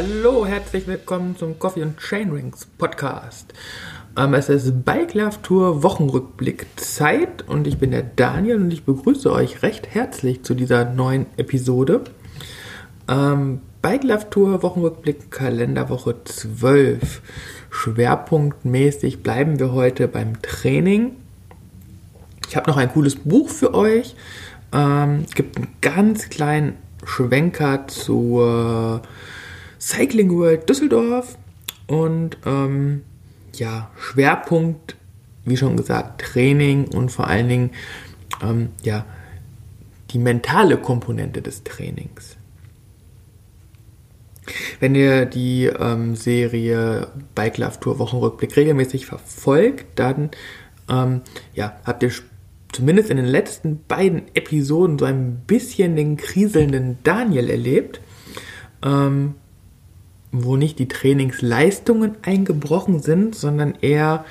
Hallo, herzlich willkommen zum Coffee und Chainrings Podcast. Ähm, es ist Bike Love Tour Wochenrückblick Zeit und ich bin der Daniel und ich begrüße euch recht herzlich zu dieser neuen Episode. Ähm, Bike Love Tour Wochenrückblick Kalenderwoche 12. Schwerpunktmäßig bleiben wir heute beim Training. Ich habe noch ein cooles Buch für euch. Ähm, es gibt einen ganz kleinen Schwenker zur Cycling World Düsseldorf und ähm, ja, Schwerpunkt, wie schon gesagt, Training und vor allen Dingen ähm, ja, die mentale Komponente des Trainings. Wenn ihr die ähm, Serie Bike Love Tour Wochenrückblick regelmäßig verfolgt, dann ähm, ja, habt ihr zumindest in den letzten beiden Episoden so ein bisschen den kriselnden Daniel erlebt, ähm, wo nicht die Trainingsleistungen eingebrochen sind, sondern eher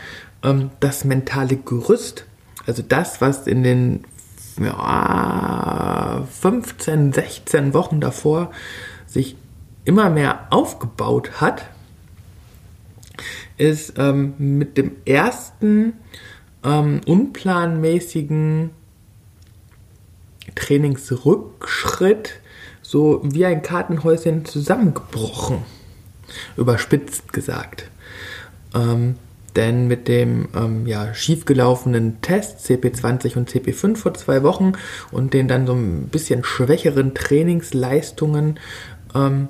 ähm, das mentale Gerüst, also das, was in den ja, 15, 16 Wochen davor sich immer mehr aufgebaut hat, ist ähm, mit dem ersten ähm, unplanmäßigen Trainingsrückschritt so wie ein Kartenhäuschen zusammengebrochen. Überspitzt gesagt. Ähm, denn mit dem ähm, ja, schiefgelaufenen Test CP20 und CP5 vor zwei Wochen und den dann so ein bisschen schwächeren Trainingsleistungen ähm,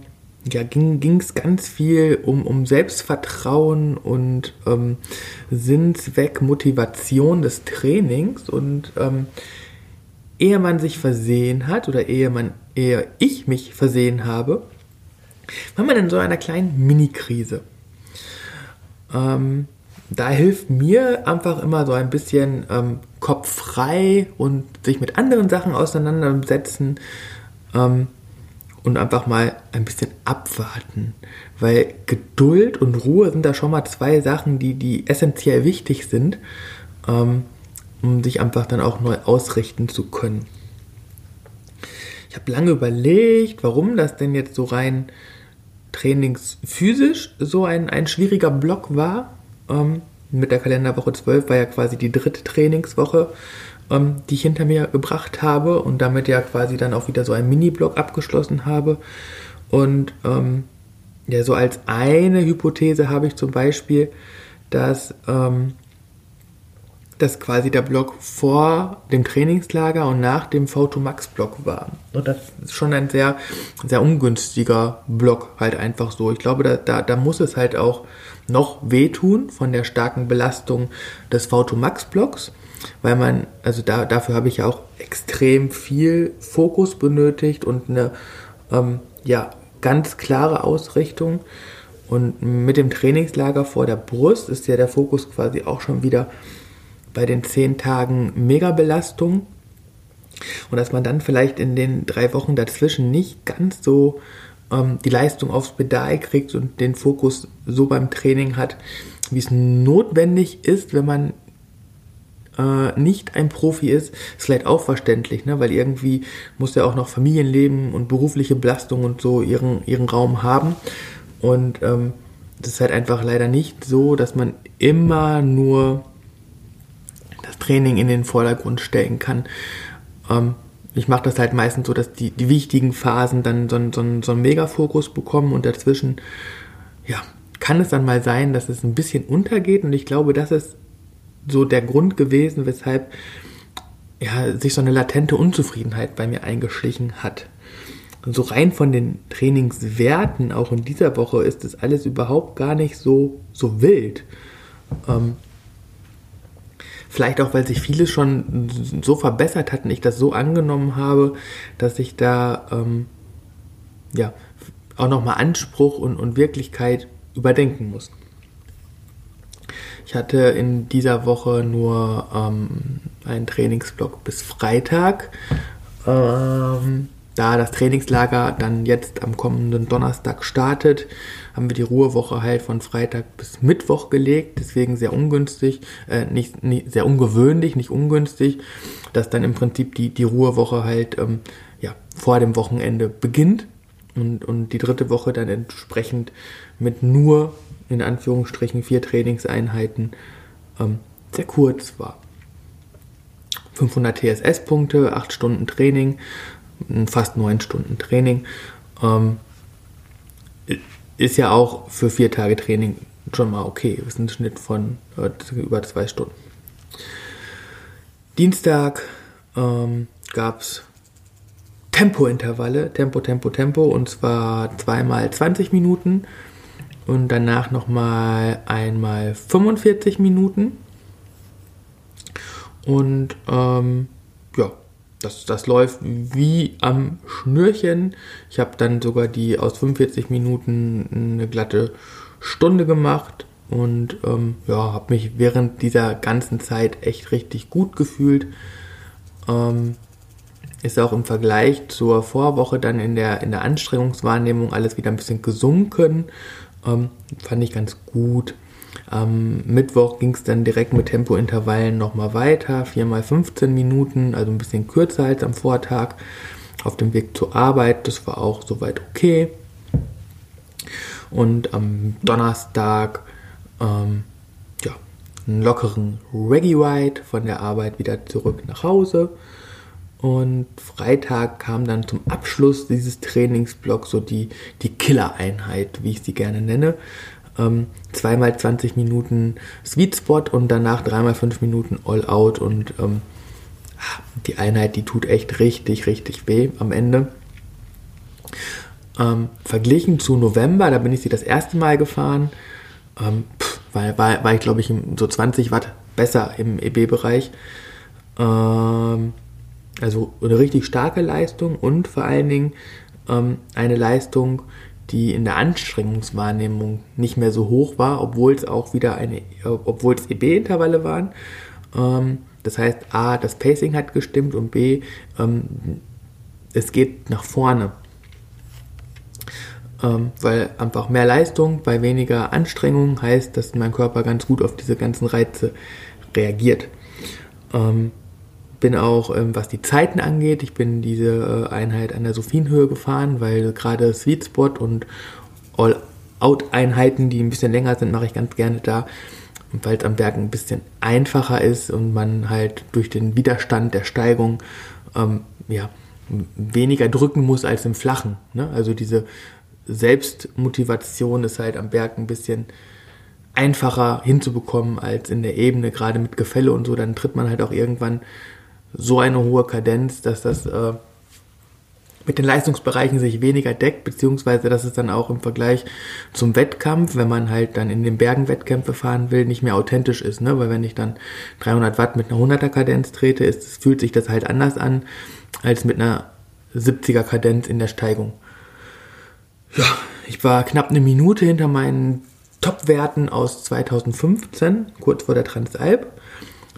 ja, ging es ganz viel um, um Selbstvertrauen und ähm, Sinnzweck, Motivation des Trainings. Und ähm, ehe man sich versehen hat oder ehe, man, ehe ich mich versehen habe, war man in so einer kleinen Mini-Krise. Ähm, da hilft mir einfach immer so ein bisschen ähm, Kopf frei und sich mit anderen Sachen auseinandersetzen. Ähm, und einfach mal ein bisschen abwarten. Weil Geduld und Ruhe sind da schon mal zwei Sachen, die, die essentiell wichtig sind, ähm, um sich einfach dann auch neu ausrichten zu können. Ich habe lange überlegt, warum das denn jetzt so rein trainingsphysisch so ein, ein schwieriger Block war. Ähm, mit der Kalenderwoche 12 war ja quasi die dritte Trainingswoche ähm, die ich hinter mir gebracht habe und damit ja quasi dann auch wieder so einen Mini-Block abgeschlossen habe. Und ähm, ja, so als eine Hypothese habe ich zum Beispiel, dass, ähm, dass quasi der Block vor dem Trainingslager und nach dem V2 Max Block war. Und das ist schon ein sehr, sehr ungünstiger Block halt einfach so. Ich glaube, da, da, da muss es halt auch noch wehtun von der starken Belastung des V2 Max Blocks weil man, also da, dafür habe ich ja auch extrem viel Fokus benötigt und eine ähm, ja, ganz klare Ausrichtung. Und mit dem Trainingslager vor der Brust ist ja der Fokus quasi auch schon wieder bei den zehn Tagen Megabelastung. Und dass man dann vielleicht in den drei Wochen dazwischen nicht ganz so ähm, die Leistung aufs Pedal kriegt und den Fokus so beim Training hat, wie es notwendig ist, wenn man äh, nicht ein Profi ist, ist vielleicht auch verständlich, ne? weil irgendwie muss er auch noch Familienleben und berufliche Belastung und so ihren, ihren Raum haben. Und ähm, das ist halt einfach leider nicht so, dass man immer nur das Training in den Vordergrund stellen kann. Ähm, ich mache das halt meistens so, dass die, die wichtigen Phasen dann so, so, so einen Megafokus bekommen und dazwischen, ja, kann es dann mal sein, dass es ein bisschen untergeht und ich glaube, das ist so der Grund gewesen, weshalb ja, sich so eine latente Unzufriedenheit bei mir eingeschlichen hat. Und so rein von den Trainingswerten, auch in dieser Woche, ist das alles überhaupt gar nicht so, so wild. Ähm, vielleicht auch, weil sich vieles schon so verbessert hat und ich das so angenommen habe, dass ich da ähm, ja, auch nochmal Anspruch und, und Wirklichkeit überdenken muss. Ich hatte in dieser Woche nur ähm, einen Trainingsblock bis Freitag. Ähm, da das Trainingslager dann jetzt am kommenden Donnerstag startet, haben wir die Ruhewoche halt von Freitag bis Mittwoch gelegt. Deswegen sehr ungünstig, äh, nicht, nicht, sehr ungewöhnlich, nicht ungünstig, dass dann im Prinzip die, die Ruhewoche halt ähm, ja, vor dem Wochenende beginnt. und, und die dritte Woche dann entsprechend mit nur in Anführungsstrichen vier Trainingseinheiten ähm, sehr kurz war. 500 TSS-Punkte, 8 Stunden Training, fast 9 Stunden Training. Ähm, ist ja auch für vier Tage Training schon mal okay. Das ist ein Schnitt von äh, über zwei Stunden. Dienstag ähm, gab es Tempointervalle, Tempo, Tempo, Tempo, und zwar zweimal 20 Minuten und danach nochmal einmal 45 Minuten. Und ähm, das, das läuft wie am Schnürchen. Ich habe dann sogar die aus 45 Minuten eine glatte Stunde gemacht und ähm, ja, habe mich während dieser ganzen Zeit echt richtig gut gefühlt. Ähm, ist auch im Vergleich zur Vorwoche dann in der, in der Anstrengungswahrnehmung alles wieder ein bisschen gesunken. Ähm, fand ich ganz gut. Am Mittwoch ging es dann direkt mit Tempointervallen nochmal weiter, 4 mal 15 Minuten, also ein bisschen kürzer als am Vortag. Auf dem Weg zur Arbeit, das war auch soweit okay. Und am Donnerstag, ähm, ja, einen lockeren Reggae-Ride von der Arbeit wieder zurück nach Hause. Und Freitag kam dann zum Abschluss dieses Trainingsblocks so die, die Killer-Einheit, wie ich sie gerne nenne. Ähm, zweimal 20 Minuten Sweet Spot und danach dreimal 5 Minuten All Out. Und ähm, die Einheit, die tut echt richtig, richtig weh am Ende. Ähm, verglichen zu November, da bin ich sie das erste Mal gefahren, ähm, pff, war, war, war ich glaube ich so 20 Watt besser im EB-Bereich. Ähm, also eine richtig starke Leistung und vor allen Dingen ähm, eine Leistung, die in der Anstrengungswahrnehmung nicht mehr so hoch war, obwohl es auch wieder eine, obwohl es EB-Intervalle waren. Ähm, das heißt, A, das Pacing hat gestimmt und B, ähm, es geht nach vorne. Ähm, weil einfach mehr Leistung bei weniger Anstrengung heißt, dass mein Körper ganz gut auf diese ganzen Reize reagiert. Ähm, bin auch, ähm, was die Zeiten angeht, ich bin diese äh, Einheit an der Sophienhöhe gefahren, weil gerade Sweet Spot und All-Out-Einheiten, die ein bisschen länger sind, mache ich ganz gerne da. weil es am Berg ein bisschen einfacher ist und man halt durch den Widerstand der Steigung ähm, ja, weniger drücken muss als im Flachen. Ne? Also diese Selbstmotivation ist halt am Berg ein bisschen einfacher hinzubekommen als in der Ebene, gerade mit Gefälle und so, dann tritt man halt auch irgendwann so eine hohe Kadenz, dass das äh, mit den Leistungsbereichen sich weniger deckt, beziehungsweise dass es dann auch im Vergleich zum Wettkampf, wenn man halt dann in den Bergen Wettkämpfe fahren will, nicht mehr authentisch ist, ne? Weil wenn ich dann 300 Watt mit einer 100er Kadenz trete, ist, fühlt sich das halt anders an als mit einer 70er Kadenz in der Steigung. Ja, ich war knapp eine Minute hinter meinen Top-Werten aus 2015, kurz vor der Transalp.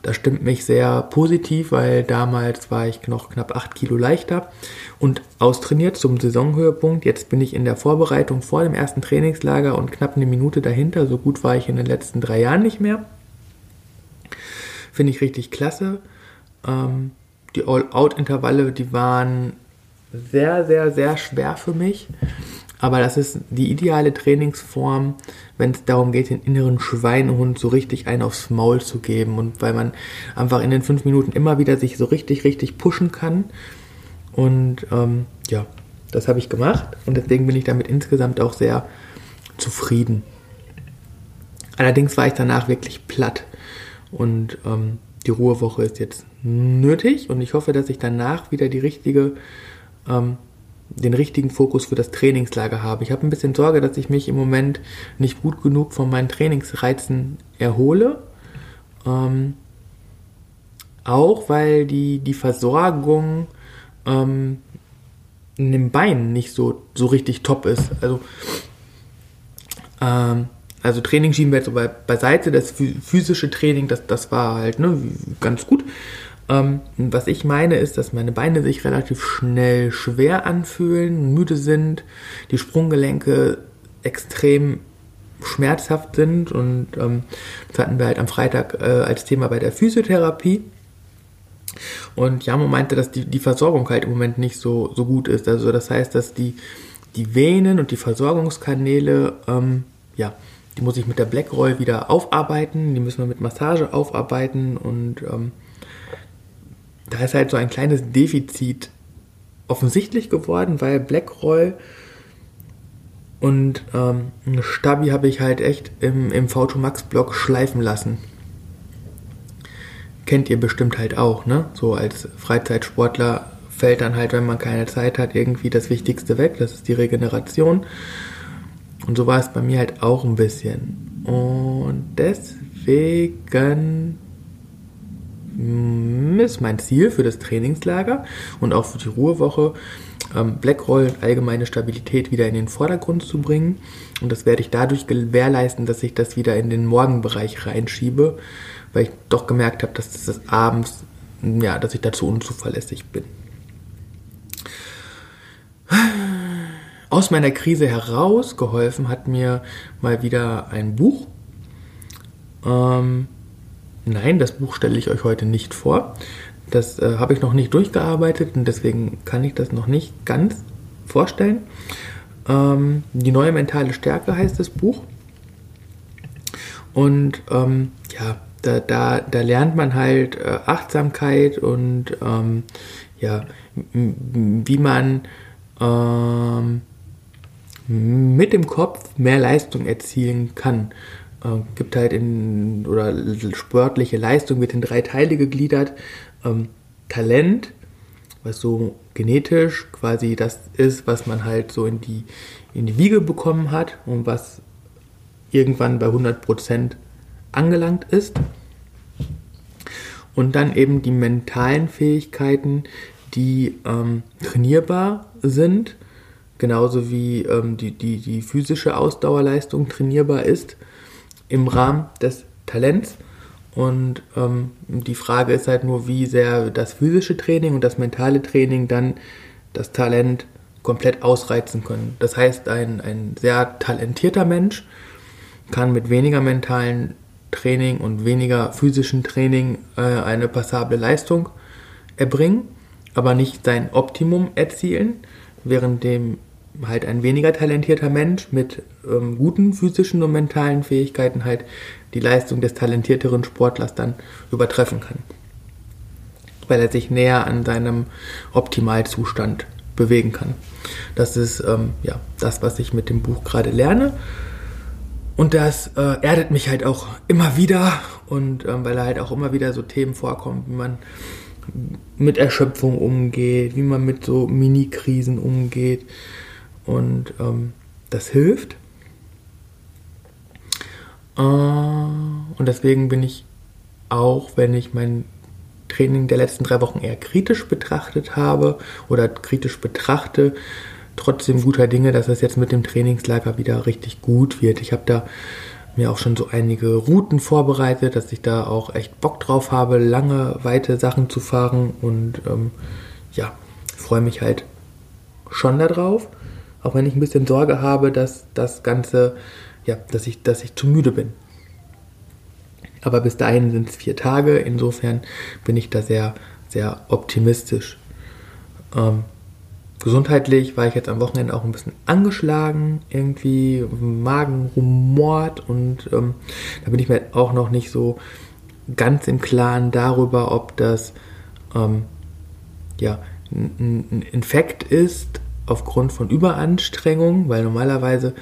Das stimmt mich sehr positiv, weil damals war ich noch knapp 8 Kilo leichter und austrainiert zum Saisonhöhepunkt. Jetzt bin ich in der Vorbereitung vor dem ersten Trainingslager und knapp eine Minute dahinter. So gut war ich in den letzten drei Jahren nicht mehr. Finde ich richtig klasse. Ähm, die All-Out-Intervalle, die waren sehr, sehr, sehr schwer für mich. Aber das ist die ideale Trainingsform, wenn es darum geht, den inneren Schweinehund so richtig einen aufs Maul zu geben und weil man einfach in den fünf Minuten immer wieder sich so richtig, richtig pushen kann. Und ähm, ja, das habe ich gemacht und deswegen bin ich damit insgesamt auch sehr zufrieden. Allerdings war ich danach wirklich platt und ähm, die Ruhewoche ist jetzt nötig und ich hoffe, dass ich danach wieder die richtige ähm, den richtigen Fokus für das Trainingslager habe. Ich habe ein bisschen Sorge, dass ich mich im Moment nicht gut genug von meinen Trainingsreizen erhole. Ähm, auch weil die, die Versorgung ähm, in den Beinen nicht so, so richtig top ist. Also, ähm, also Training schieben wir jetzt so bei, beiseite. Das physische Training, das, das war halt ne, ganz gut. Ähm, was ich meine ist, dass meine Beine sich relativ schnell schwer anfühlen, müde sind, die Sprunggelenke extrem schmerzhaft sind und ähm, das hatten wir halt am Freitag äh, als Thema bei der Physiotherapie. Und Jamo meinte, dass die, die Versorgung halt im Moment nicht so, so gut ist. Also das heißt, dass die die Venen und die Versorgungskanäle, ähm, ja, die muss ich mit der Black Roll wieder aufarbeiten, die müssen wir mit Massage aufarbeiten und ähm, da ist halt so ein kleines Defizit offensichtlich geworden, weil Black Roll und ähm, Stabi habe ich halt echt im, im V2 Max Blog schleifen lassen. Kennt ihr bestimmt halt auch, ne? So als Freizeitsportler fällt dann halt, wenn man keine Zeit hat, irgendwie das Wichtigste weg. Das ist die Regeneration. Und so war es bei mir halt auch ein bisschen. Und deswegen ist mein Ziel für das Trainingslager und auch für die Ruhewoche, ähm, Blackroll allgemeine Stabilität wieder in den Vordergrund zu bringen. Und das werde ich dadurch gewährleisten, dass ich das wieder in den Morgenbereich reinschiebe, weil ich doch gemerkt habe, dass das abends, ja, dass ich dazu unzuverlässig bin. Aus meiner Krise heraus geholfen hat mir mal wieder ein Buch. Ähm, nein, das Buch stelle ich euch heute nicht vor. Das äh, habe ich noch nicht durchgearbeitet und deswegen kann ich das noch nicht ganz vorstellen. Ähm, die neue mentale Stärke heißt das Buch. Und ähm, ja, da, da, da lernt man halt äh, Achtsamkeit und ähm, ja, wie man ähm, mit dem Kopf mehr Leistung erzielen kann. Äh, gibt halt in, oder sportliche Leistung wird in drei Teile gegliedert. Ähm, Talent, was so genetisch quasi das ist, was man halt so in die, in die Wiege bekommen hat und was irgendwann bei 100% angelangt ist. Und dann eben die mentalen Fähigkeiten, die ähm, trainierbar sind, genauso wie ähm, die, die, die physische Ausdauerleistung trainierbar ist im Rahmen des Talents. Und ähm, die Frage ist halt nur, wie sehr das physische Training und das mentale Training dann das Talent komplett ausreizen können. Das heißt, ein, ein sehr talentierter Mensch kann mit weniger mentalen Training und weniger physischen Training äh, eine passable Leistung erbringen aber nicht sein Optimum erzielen, während dem halt ein weniger talentierter Mensch mit ähm, guten physischen und mentalen Fähigkeiten halt die Leistung des talentierteren Sportlers dann übertreffen kann. Weil er sich näher an seinem Optimalzustand bewegen kann. Das ist ähm, ja das, was ich mit dem Buch gerade lerne. Und das äh, erdet mich halt auch immer wieder und ähm, weil da halt auch immer wieder so Themen vorkommen, wie man mit Erschöpfung umgeht, wie man mit so Mini-Krisen umgeht. Und ähm, das hilft. Äh, und deswegen bin ich auch, wenn ich mein Training der letzten drei Wochen eher kritisch betrachtet habe oder kritisch betrachte, trotzdem guter Dinge, dass es jetzt mit dem Trainingslager wieder richtig gut wird. Ich habe da mir auch schon so einige Routen vorbereitet, dass ich da auch echt Bock drauf habe, lange, weite Sachen zu fahren und ähm, ja, freue mich halt schon darauf, auch wenn ich ein bisschen Sorge habe, dass das Ganze, ja, dass ich, dass ich zu müde bin. Aber bis dahin sind es vier Tage, insofern bin ich da sehr, sehr optimistisch. Ähm, Gesundheitlich war ich jetzt am Wochenende auch ein bisschen angeschlagen, irgendwie Magen rumort und ähm, da bin ich mir auch noch nicht so ganz im Klaren darüber, ob das ähm, ja, ein Infekt ist aufgrund von Überanstrengung, weil normalerweise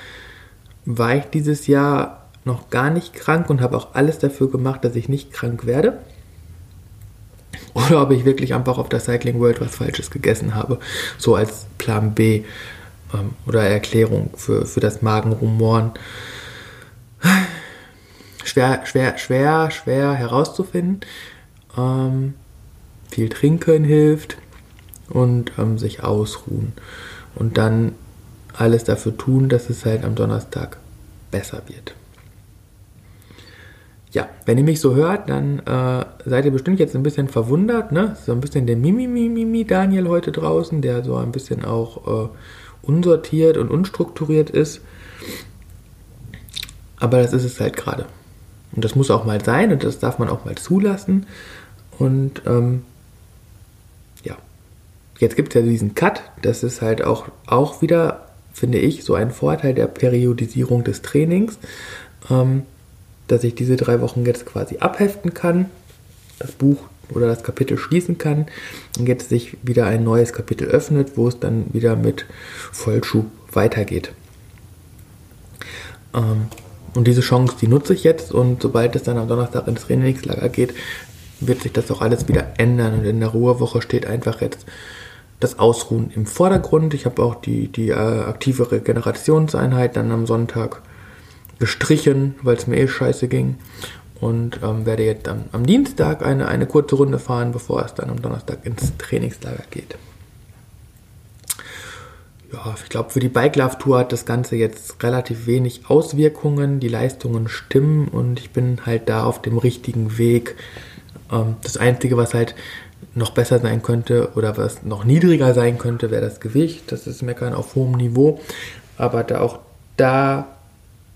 war ich dieses Jahr noch gar nicht krank und habe auch alles dafür gemacht, dass ich nicht krank werde oder ob ich wirklich einfach auf der Cycling World was Falsches gegessen habe. So als Plan B ähm, oder Erklärung für, für das Magenrumoren. Schwer, schwer, schwer, schwer herauszufinden. Ähm, viel trinken hilft und ähm, sich ausruhen. Und dann alles dafür tun, dass es halt am Donnerstag besser wird ja, wenn ihr mich so hört, dann äh, seid ihr bestimmt jetzt ein bisschen verwundert, ne? So ein bisschen der Mimi Mimi Daniel heute draußen, der so ein bisschen auch äh, unsortiert und unstrukturiert ist. Aber das ist es halt gerade. Und das muss auch mal sein und das darf man auch mal zulassen. Und ähm, jetzt gibt es ja diesen Cut. Das ist halt auch, auch wieder finde ich, so ein Vorteil der Periodisierung des Trainings, ähm, dass ich diese drei Wochen jetzt quasi abheften kann, das Buch oder das Kapitel schließen kann und jetzt sich wieder ein neues Kapitel öffnet, wo es dann wieder mit Vollschub weitergeht. Ähm, und diese Chance, die nutze ich jetzt und sobald es dann am Donnerstag ins Trainingslager geht, wird sich das auch alles wieder ändern und in der Ruhewoche steht einfach jetzt das Ausruhen im Vordergrund. Ich habe auch die, die äh, aktive Regenerationseinheit dann am Sonntag gestrichen, weil es mir eh scheiße ging. Und ähm, werde jetzt am, am Dienstag eine, eine kurze Runde fahren, bevor es dann am Donnerstag ins Trainingslager geht. Ja, ich glaube, für die Bike Love Tour hat das Ganze jetzt relativ wenig Auswirkungen. Die Leistungen stimmen und ich bin halt da auf dem richtigen Weg. Ähm, das Einzige, was halt noch besser sein könnte oder was noch niedriger sein könnte, wäre das Gewicht. Das ist Meckern auf hohem Niveau. Aber da auch da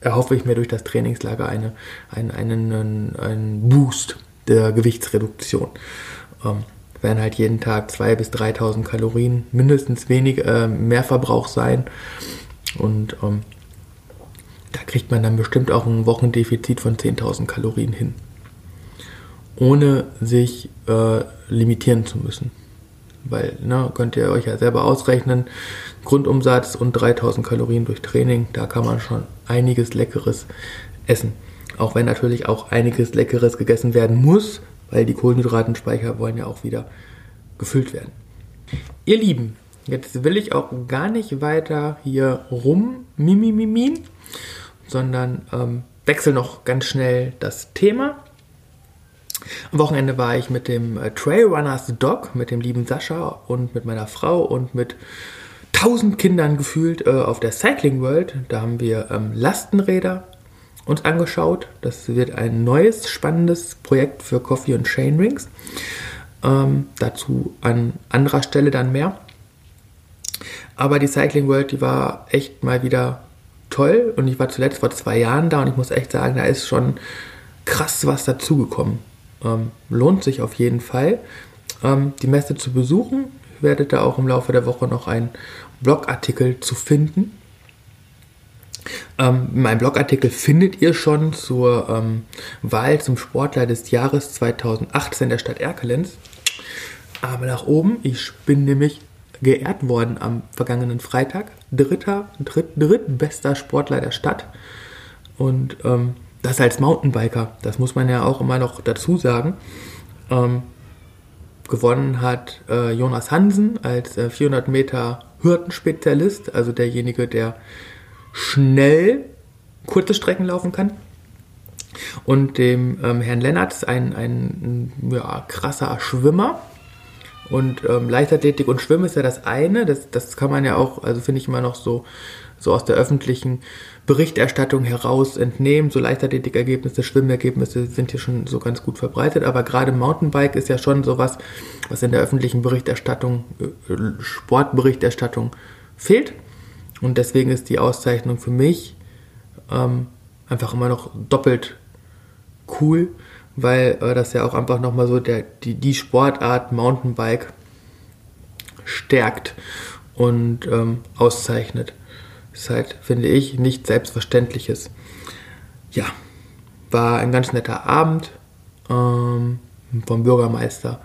erhoffe ich mir durch das Trainingslager eine, einen, einen, einen Boost der Gewichtsreduktion. Ähm, werden halt jeden Tag 2.000 bis 3.000 Kalorien mindestens wenig äh, mehr Verbrauch sein. Und ähm, da kriegt man dann bestimmt auch ein Wochendefizit von 10.000 Kalorien hin ohne sich äh, limitieren zu müssen. Weil, ne, könnt ihr euch ja selber ausrechnen, Grundumsatz und 3000 Kalorien durch Training, da kann man schon einiges Leckeres essen. Auch wenn natürlich auch einiges Leckeres gegessen werden muss, weil die Kohlenhydratenspeicher wollen ja auch wieder gefüllt werden. Ihr Lieben, jetzt will ich auch gar nicht weiter hier rum mimimimin, sondern ähm, wechsle noch ganz schnell das Thema am Wochenende war ich mit dem äh, Trailrunners Dog, mit dem lieben Sascha und mit meiner Frau und mit tausend Kindern gefühlt äh, auf der Cycling World. Da haben wir ähm, Lastenräder uns angeschaut. Das wird ein neues, spannendes Projekt für Coffee und Chainrings. Ähm, dazu an anderer Stelle dann mehr. Aber die Cycling World, die war echt mal wieder toll. Und ich war zuletzt vor zwei Jahren da und ich muss echt sagen, da ist schon krass was dazugekommen. Ähm, lohnt sich auf jeden Fall, ähm, die Messe zu besuchen. Ihr werdet da auch im Laufe der Woche noch einen Blogartikel zu finden. Ähm, mein Blogartikel findet ihr schon zur ähm, Wahl zum Sportler des Jahres 2018 der Stadt Erkelenz. Aber nach oben, ich bin nämlich geehrt worden am vergangenen Freitag. Dritter, dritt, drittbester Sportler der Stadt. Und ähm, das als Mountainbiker, das muss man ja auch immer noch dazu sagen. Ähm, gewonnen hat äh, Jonas Hansen als äh, 400 Meter Hürdenspezialist, also derjenige, der schnell kurze Strecken laufen kann. Und dem ähm, Herrn Lennartz, ein, ein ja, krasser Schwimmer. Und ähm, Leichtathletik und Schwimmen ist ja das eine, das, das kann man ja auch, also finde ich immer noch so, so aus der öffentlichen Berichterstattung heraus entnehmen. So Leichtathletikergebnisse, Schwimmergebnisse sind hier schon so ganz gut verbreitet, aber gerade Mountainbike ist ja schon sowas, was in der öffentlichen Berichterstattung, äh, Sportberichterstattung fehlt. Und deswegen ist die Auszeichnung für mich ähm, einfach immer noch doppelt cool, weil äh, das ja auch einfach nochmal so der, die, die Sportart Mountainbike stärkt und ähm, auszeichnet. Ist halt, finde ich, nicht Selbstverständliches. Ja, war ein ganz netter Abend ähm, vom Bürgermeister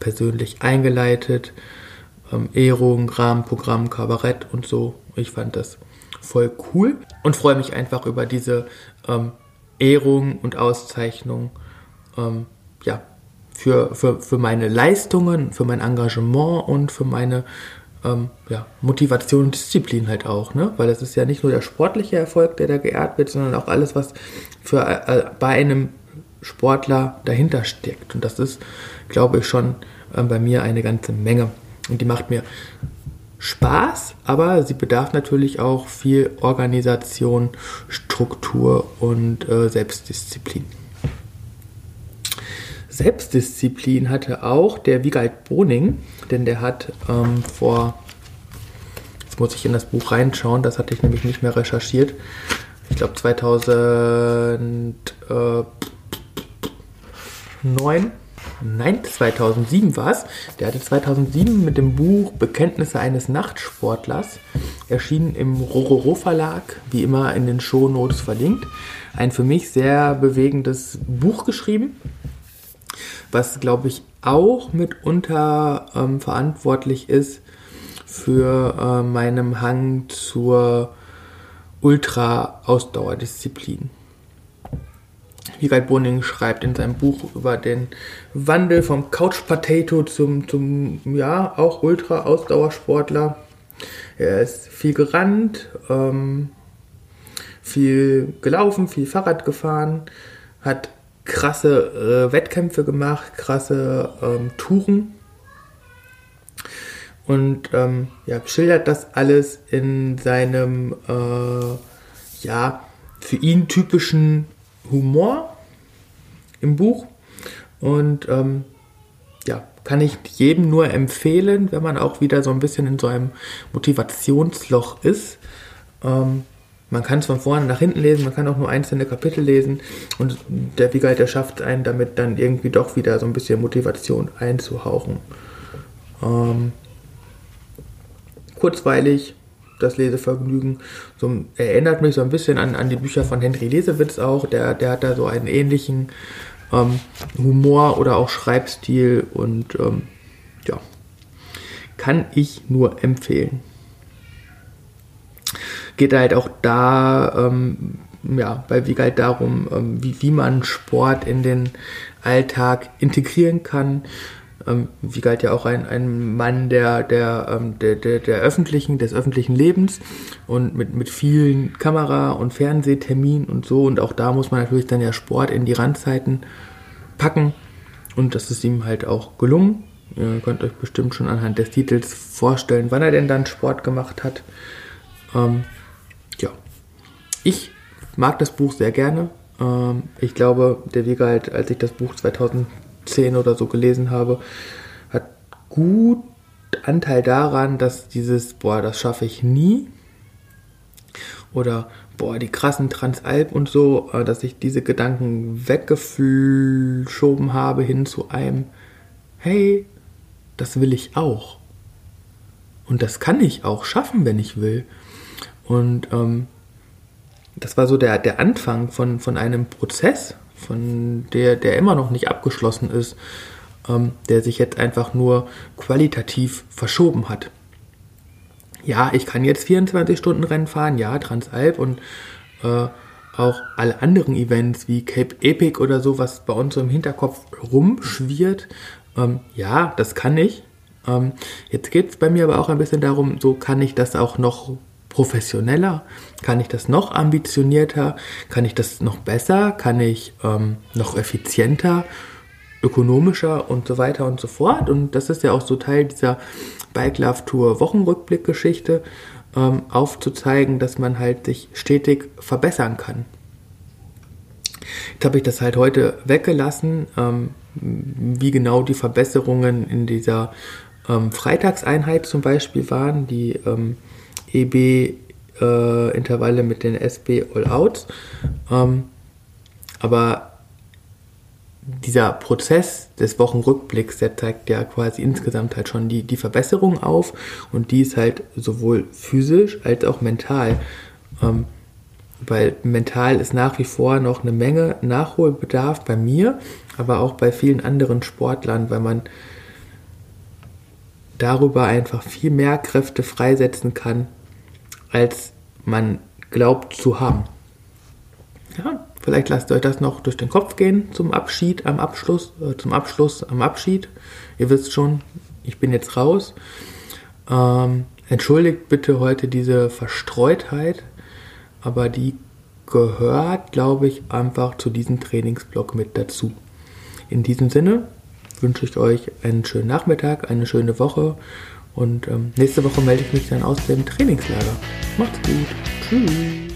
persönlich eingeleitet. Ähm, Ehrung, Rahmenprogramm, Kabarett und so. Ich fand das voll cool und freue mich einfach über diese ähm, Ehrung und Auszeichnung. Ähm, ja, für, für, für meine Leistungen, für mein Engagement und für meine ähm, ja, Motivation und Disziplin halt auch, ne? Weil es ist ja nicht nur der sportliche Erfolg, der da geehrt wird, sondern auch alles, was für äh, bei einem Sportler dahinter steckt. Und das ist, glaube ich, schon äh, bei mir eine ganze Menge. Und die macht mir Spaß, aber sie bedarf natürlich auch viel Organisation, Struktur und äh, Selbstdisziplin. Selbstdisziplin hatte auch der Wiegald Boning, denn der hat ähm, vor, jetzt muss ich in das Buch reinschauen, das hatte ich nämlich nicht mehr recherchiert, ich glaube 2009 Nein, 2007 war es. Der hatte 2007 mit dem Buch Bekenntnisse eines Nachtsportlers erschienen im Rororo Verlag, wie immer in den Shownotes verlinkt. Ein für mich sehr bewegendes Buch geschrieben, was glaube ich auch mitunter ähm, verantwortlich ist für äh, meinen Hang zur Ultra-Ausdauerdisziplin. Wiegald Boning schreibt in seinem Buch über den Wandel vom Couch Potato zum, zum ja, auch Ultra-Ausdauersportler. Er ist viel gerannt, ähm, viel gelaufen, viel Fahrrad gefahren, hat krasse äh, Wettkämpfe gemacht, krasse ähm, Touren und ähm, ja, schildert das alles in seinem äh, ja, für ihn typischen Humor im Buch. Und ähm, ja, kann ich jedem nur empfehlen, wenn man auch wieder so ein bisschen in so einem Motivationsloch ist. Ähm, man kann es von vorne nach hinten lesen, man kann auch nur einzelne Kapitel lesen und der Wiegald, der schafft einen damit dann irgendwie doch wieder so ein bisschen Motivation einzuhauchen. Ähm, kurzweilig, das Lesevergnügen. So, erinnert mich so ein bisschen an, an die Bücher von Henry Lesewitz auch. Der, der hat da so einen ähnlichen ähm, Humor oder auch Schreibstil und ähm, ja, kann ich nur empfehlen. Geht halt auch da, ähm, ja, bei Wiegald darum, ähm, wie, wie man Sport in den Alltag integrieren kann ähm, wie galt ja auch ein, ein Mann der, der, ähm, der, der, der, öffentlichen, des öffentlichen Lebens und mit, mit vielen Kamera- und Fernsehterminen und so. Und auch da muss man natürlich dann ja Sport in die Randzeiten packen. Und das ist ihm halt auch gelungen. Ihr könnt euch bestimmt schon anhand des Titels vorstellen, wann er denn dann Sport gemacht hat. Ähm, ich mag das Buch sehr gerne. Ähm, ich glaube, der Wiegald, als ich das Buch 2000 10 oder so gelesen habe, hat gut Anteil daran, dass dieses, boah, das schaffe ich nie. Oder, boah, die krassen Transalp und so, äh, dass ich diese Gedanken weggeschoben habe hin zu einem, hey, das will ich auch. Und das kann ich auch schaffen, wenn ich will. Und ähm, das war so der, der Anfang von, von einem Prozess, von der, der immer noch nicht abgeschlossen ist, ähm, der sich jetzt einfach nur qualitativ verschoben hat. Ja, ich kann jetzt 24 Stunden Rennen fahren, ja, Transalp und äh, auch alle anderen Events wie Cape Epic oder so, was bei uns so im Hinterkopf rumschwirrt. Ähm, ja, das kann ich. Ähm, jetzt geht es bei mir aber auch ein bisschen darum, so kann ich das auch noch professioneller? Kann ich das noch ambitionierter? Kann ich das noch besser? Kann ich ähm, noch effizienter, ökonomischer und so weiter und so fort? Und das ist ja auch so Teil dieser Bike Love Tour Wochenrückblick-Geschichte, ähm, aufzuzeigen, dass man halt sich stetig verbessern kann. Jetzt habe ich das halt heute weggelassen, ähm, wie genau die Verbesserungen in dieser ähm, Freitagseinheit zum Beispiel waren, die ähm, EB-Intervalle äh, mit den SB All-Outs. Ähm, aber dieser Prozess des Wochenrückblicks, der zeigt ja quasi insgesamt halt schon die, die Verbesserung auf und die ist halt sowohl physisch als auch mental. Ähm, weil mental ist nach wie vor noch eine Menge Nachholbedarf bei mir, aber auch bei vielen anderen Sportlern, weil man darüber einfach viel mehr Kräfte freisetzen kann, als man glaubt zu haben. Ja, vielleicht lasst euch das noch durch den Kopf gehen zum Abschied, am Abschluss, äh, zum Abschluss, am Abschied. Ihr wisst schon, ich bin jetzt raus. Ähm, entschuldigt bitte heute diese Verstreutheit, aber die gehört, glaube ich, einfach zu diesem Trainingsblock mit dazu. In diesem Sinne wünsche ich euch einen schönen Nachmittag, eine schöne Woche und ähm, nächste Woche melde ich mich dann aus dem Trainingslager. Macht's gut. Tschüss.